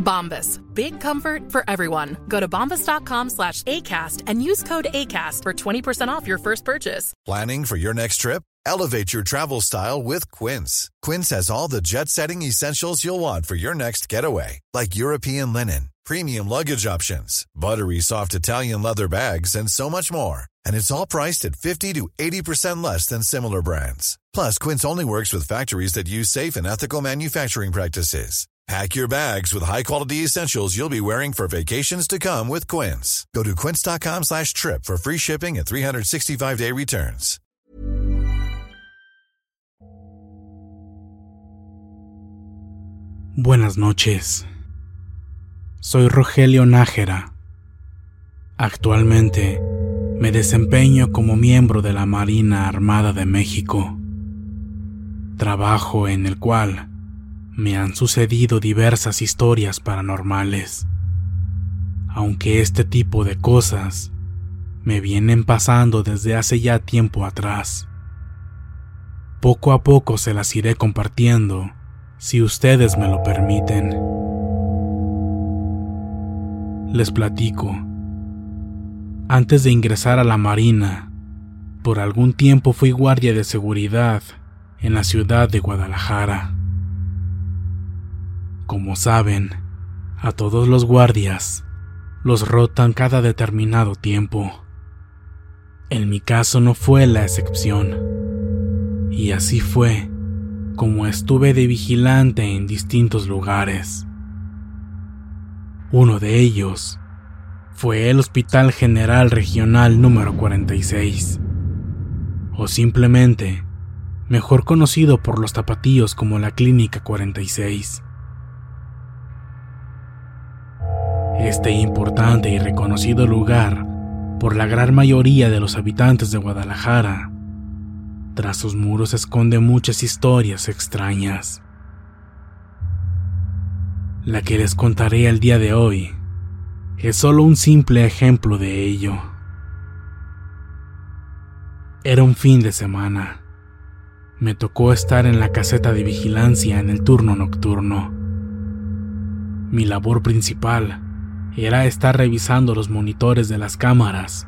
Bombas. Big comfort for everyone. Go to bombas.com slash ACAST and use code ACAST for 20% off your first purchase. Planning for your next trip? Elevate your travel style with Quince. Quince has all the jet setting essentials you'll want for your next getaway, like European linen, premium luggage options, buttery soft Italian leather bags, and so much more. And it's all priced at 50 to 80% less than similar brands. Plus, Quince only works with factories that use safe and ethical manufacturing practices. Pack your bags with high-quality essentials you'll be wearing for vacations to come with Quince. Go to quince.com slash trip for free shipping and 365-day returns. Buenas noches. Soy Rogelio Nájera. Actualmente me desempeño como miembro de la Marina Armada de México, trabajo en el cual me han sucedido diversas historias paranormales, aunque este tipo de cosas me vienen pasando desde hace ya tiempo atrás. Poco a poco se las iré compartiendo si ustedes me lo permiten. Les platico. Antes de ingresar a la Marina, por algún tiempo fui guardia de seguridad en la ciudad de Guadalajara. Como saben, a todos los guardias los rotan cada determinado tiempo. En mi caso no fue la excepción. Y así fue como estuve de vigilante en distintos lugares. Uno de ellos fue el Hospital General Regional número 46, o simplemente mejor conocido por los tapatíos como la Clínica 46. Este importante y reconocido lugar por la gran mayoría de los habitantes de Guadalajara, tras sus muros esconde muchas historias extrañas. La que les contaré el día de hoy es solo un simple ejemplo de ello. Era un fin de semana. Me tocó estar en la caseta de vigilancia en el turno nocturno. Mi labor principal era estar revisando los monitores de las cámaras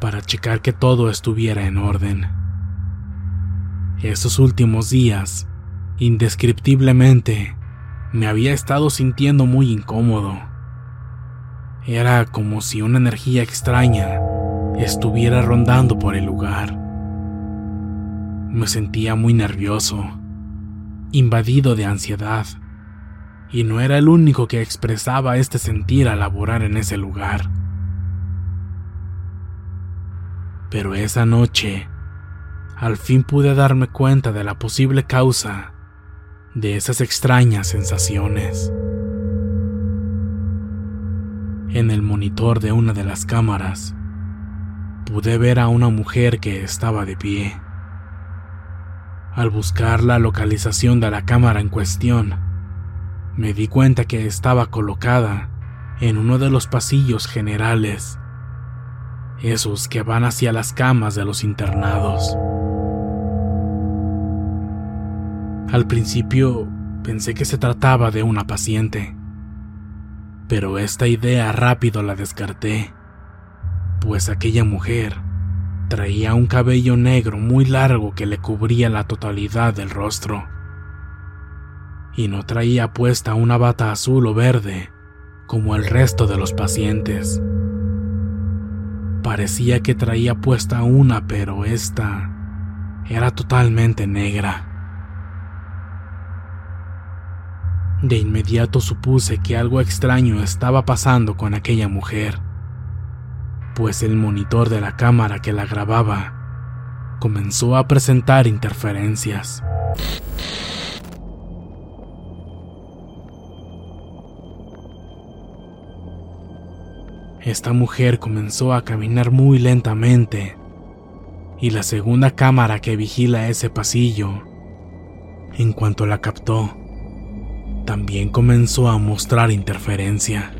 para checar que todo estuviera en orden. Esos últimos días, indescriptiblemente, me había estado sintiendo muy incómodo. Era como si una energía extraña estuviera rondando por el lugar. Me sentía muy nervioso, invadido de ansiedad, y no era el único que expresaba este sentir al laborar en ese lugar. Pero esa noche, al fin pude darme cuenta de la posible causa de esas extrañas sensaciones. En el monitor de una de las cámaras, pude ver a una mujer que estaba de pie. Al buscar la localización de la cámara en cuestión, me di cuenta que estaba colocada en uno de los pasillos generales, esos que van hacia las camas de los internados. Al principio pensé que se trataba de una paciente, pero esta idea rápido la descarté, pues aquella mujer Traía un cabello negro muy largo que le cubría la totalidad del rostro. Y no traía puesta una bata azul o verde como el resto de los pacientes. Parecía que traía puesta una, pero esta era totalmente negra. De inmediato supuse que algo extraño estaba pasando con aquella mujer, pues el monitor de la cámara que la grababa comenzó a presentar interferencias. Esta mujer comenzó a caminar muy lentamente y la segunda cámara que vigila ese pasillo, en cuanto la captó, también comenzó a mostrar interferencia.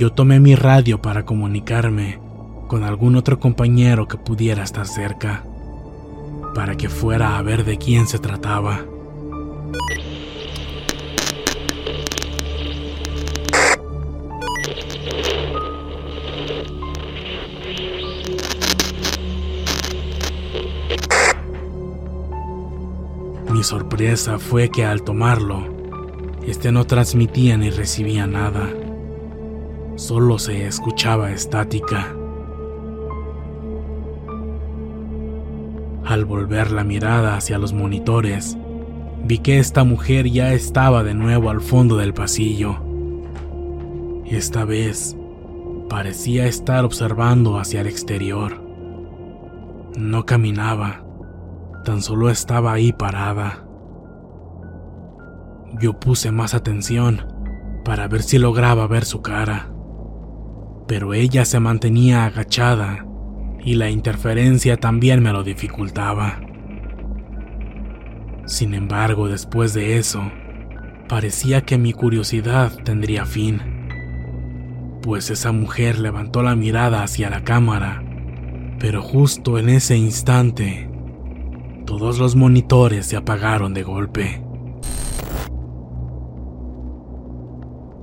Yo tomé mi radio para comunicarme con algún otro compañero que pudiera estar cerca, para que fuera a ver de quién se trataba. Mi sorpresa fue que al tomarlo, este no transmitía ni recibía nada. Solo se escuchaba estática. Al volver la mirada hacia los monitores, vi que esta mujer ya estaba de nuevo al fondo del pasillo. Esta vez parecía estar observando hacia el exterior. No caminaba, tan solo estaba ahí parada. Yo puse más atención para ver si lograba ver su cara, pero ella se mantenía agachada y la interferencia también me lo dificultaba. Sin embargo, después de eso, parecía que mi curiosidad tendría fin, pues esa mujer levantó la mirada hacia la cámara, pero justo en ese instante, todos los monitores se apagaron de golpe.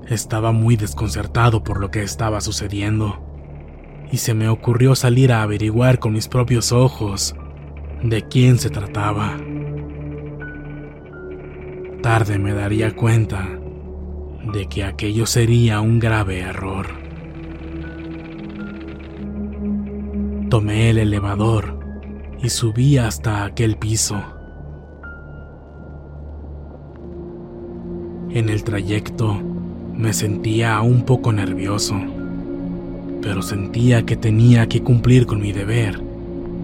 Estaba muy desconcertado por lo que estaba sucediendo y se me ocurrió salir a averiguar con mis propios ojos de quién se trataba. Tarde me daría cuenta de que aquello sería un grave error. Tomé el elevador y subí hasta aquel piso. En el trayecto me sentía un poco nervioso pero sentía que tenía que cumplir con mi deber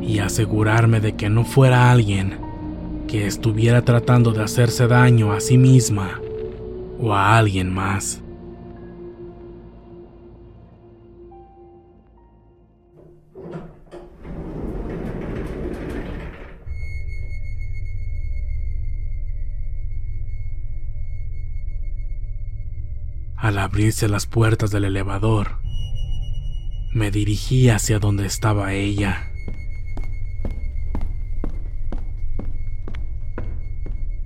y asegurarme de que no fuera alguien que estuviera tratando de hacerse daño a sí misma o a alguien más. Abrirse las puertas del elevador, me dirigí hacia donde estaba ella.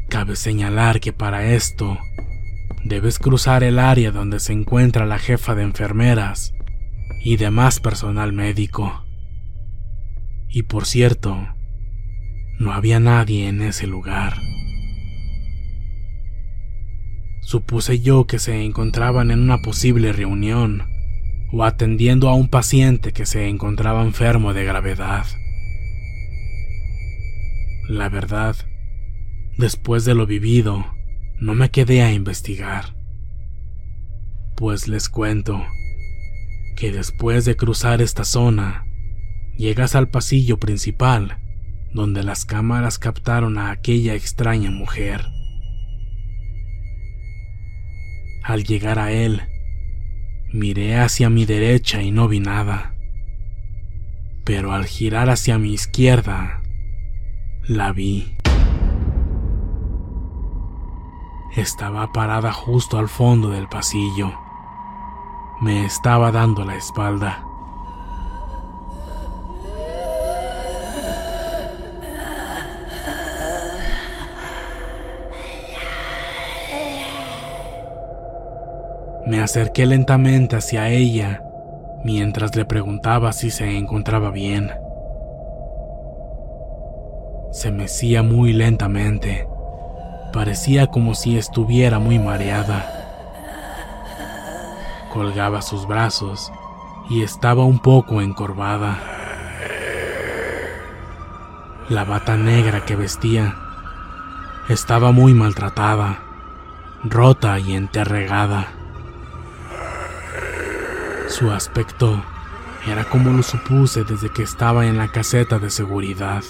Cabe señalar que para esto debes cruzar el área donde se encuentra la jefa de enfermeras y demás personal médico. Y por cierto, no había nadie en ese lugar. Supuse yo que se encontraban en una posible reunión o atendiendo a un paciente que se encontraba enfermo de gravedad. La verdad, después de lo vivido, no me quedé a investigar. Pues les cuento que después de cruzar esta zona, llegas al pasillo principal, donde las cámaras captaron a aquella extraña mujer. Al llegar a él, Miré hacia mi derecha y no vi nada. Pero al girar hacia mi izquierda, la vi. Estaba parada justo al fondo del pasillo. Me estaba dando la espalda. Me acerqué lentamente hacia ella mientras le preguntaba si se encontraba bien. Se mecía muy lentamente. Parecía como si estuviera muy mareada. Colgaba sus brazos y estaba un poco encorvada. La bata negra que vestía estaba muy maltratada, rota y enterregada. Su aspecto era como lo supuse desde que estaba en la caseta de seguridad.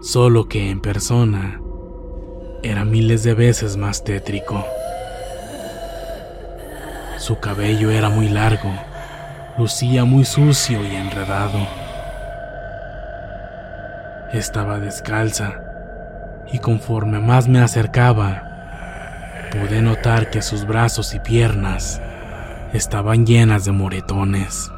Solo que en persona era miles de veces más tétrico. Su cabello era muy largo, lucía muy sucio y enredado. Estaba descalza y conforme más me acercaba, pude notar que sus brazos y piernas estaban llenas de moretones.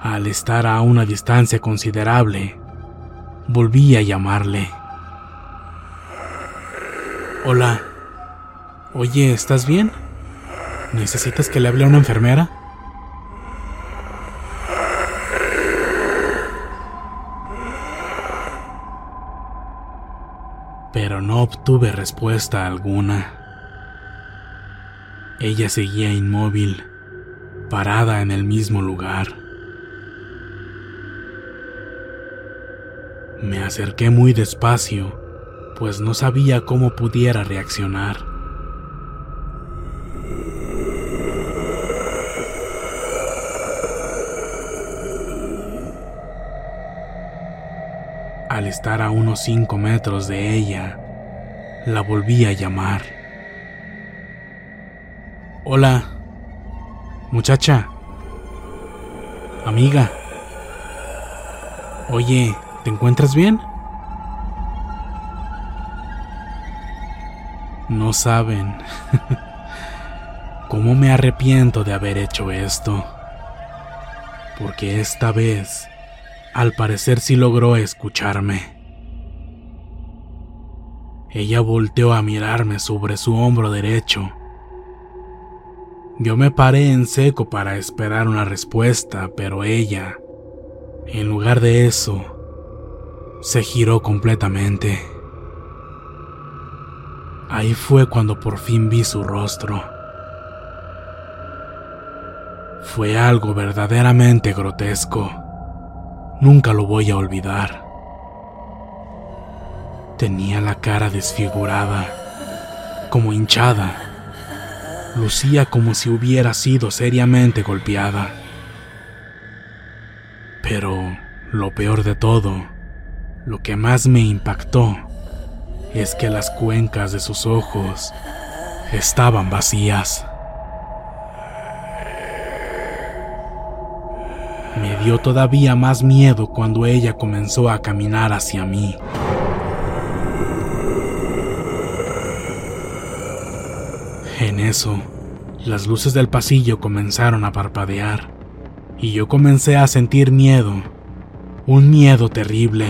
Al estar a una distancia considerable, volví a llamarle. Hola. Oye, ¿estás bien? ¿Necesitas que le hable a una enfermera? Pero no obtuve respuesta alguna. Ella seguía inmóvil, parada en el mismo lugar. Me acerqué muy despacio, pues no sabía cómo pudiera reaccionar. Al estar a unos cinco metros de ella, la volví a llamar. Hola, muchacha, amiga. Oye, ¿te encuentras bien? No saben cómo me arrepiento de haber hecho esto, porque esta vez al parecer sí logró escucharme. Ella volteó a mirarme sobre su hombro derecho. Yo me paré en seco para esperar una respuesta, pero ella, en lugar de eso, se giró completamente. Ahí fue cuando por fin vi su rostro. Fue algo verdaderamente grotesco. Nunca lo voy a olvidar. Tenía la cara desfigurada, como hinchada. Lucía como si hubiera sido seriamente golpeada. Pero lo peor de todo, lo que más me impactó, es que las cuencas de sus ojos estaban vacías. Me dio todavía más miedo cuando ella comenzó a caminar hacia mí. Eso, las luces del pasillo comenzaron a parpadear y yo comencé a sentir miedo, un miedo terrible.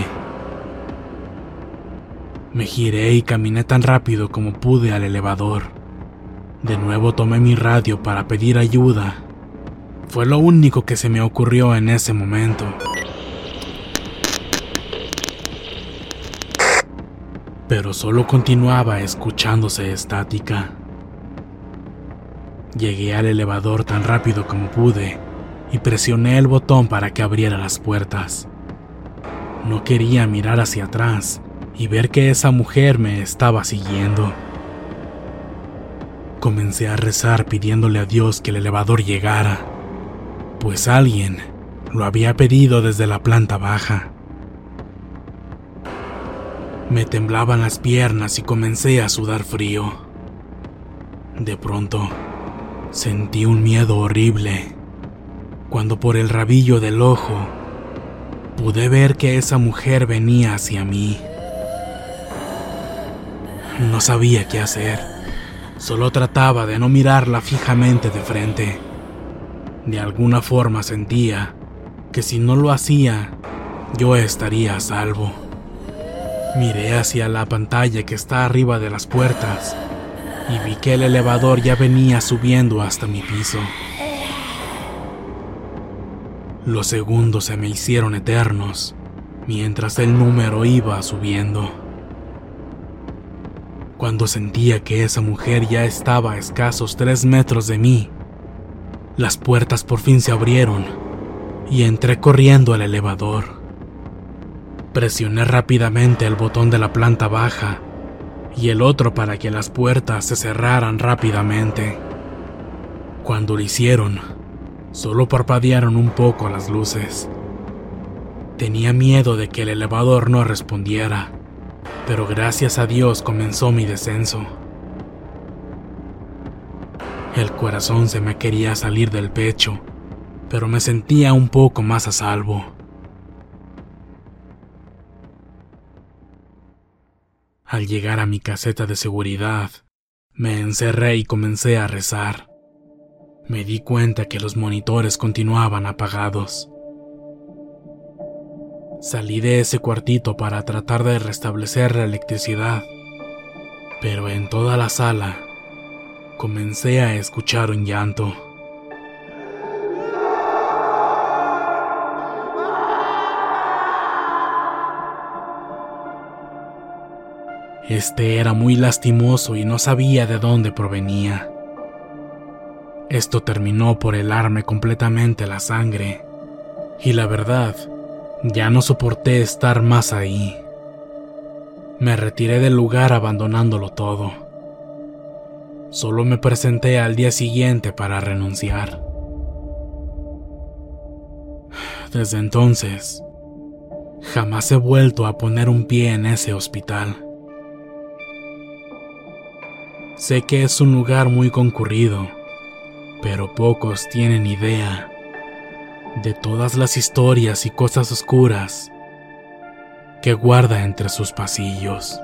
Me giré y caminé tan rápido como pude al elevador. De nuevo tomé mi radio para pedir ayuda fue lo único que se me ocurrió en ese momento. Pero solo continuaba escuchándose estática. Llegué al elevador tan rápido como pude y presioné el botón para que abriera las puertas. No quería mirar hacia atrás y ver que esa mujer me estaba siguiendo. Comencé a rezar pidiéndole a Dios que el elevador llegara pues alguien lo había pedido desde la planta baja. Me temblaban las piernas y comencé a sudar frío. De pronto, sentí un miedo horrible, cuando por el rabillo del ojo pude ver que esa mujer venía hacia mí. No sabía qué hacer, solo trataba de no mirarla fijamente de frente. De alguna forma sentía que si no lo hacía, yo estaría a salvo. Miré hacia la pantalla que está arriba de las puertas y vi que el elevador ya venía subiendo hasta mi piso. Los segundos se me hicieron eternos mientras el número iba subiendo. Cuando sentía que esa mujer ya estaba a escasos tres metros de mí, las puertas por fin se abrieron y entré corriendo al elevador. Presioné rápidamente el botón de la planta baja y el otro para que las puertas se cerraran rápidamente. Cuando lo hicieron, solo parpadearon un poco las luces. Tenía miedo de que el elevador no respondiera, pero gracias a Dios comenzó mi descenso. El corazón se me quería salir del pecho, pero me sentía un poco más a salvo. Al llegar a mi caseta de seguridad, me encerré y comencé a rezar. Me di cuenta que los monitores continuaban apagados. Salí de ese cuartito para tratar de restablecer la electricidad, pero en toda la sala comencé a escuchar un llanto. Este era muy lastimoso y no sabía de dónde provenía. Esto terminó por helarme completamente la sangre, y la verdad, ya no soporté estar más ahí. Me retiré del lugar abandonándolo todo. Solo me presenté al día siguiente para renunciar. Desde entonces, jamás he vuelto a poner un pie en ese hospital. Sé que es un lugar muy concurrido, pero pocos tienen idea de todas las historias y cosas oscuras que guarda entre sus pasillos.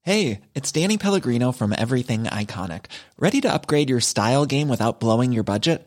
Hey, it's Danny Pellegrino from Everything Iconic. Ready to upgrade your style game without blowing your budget?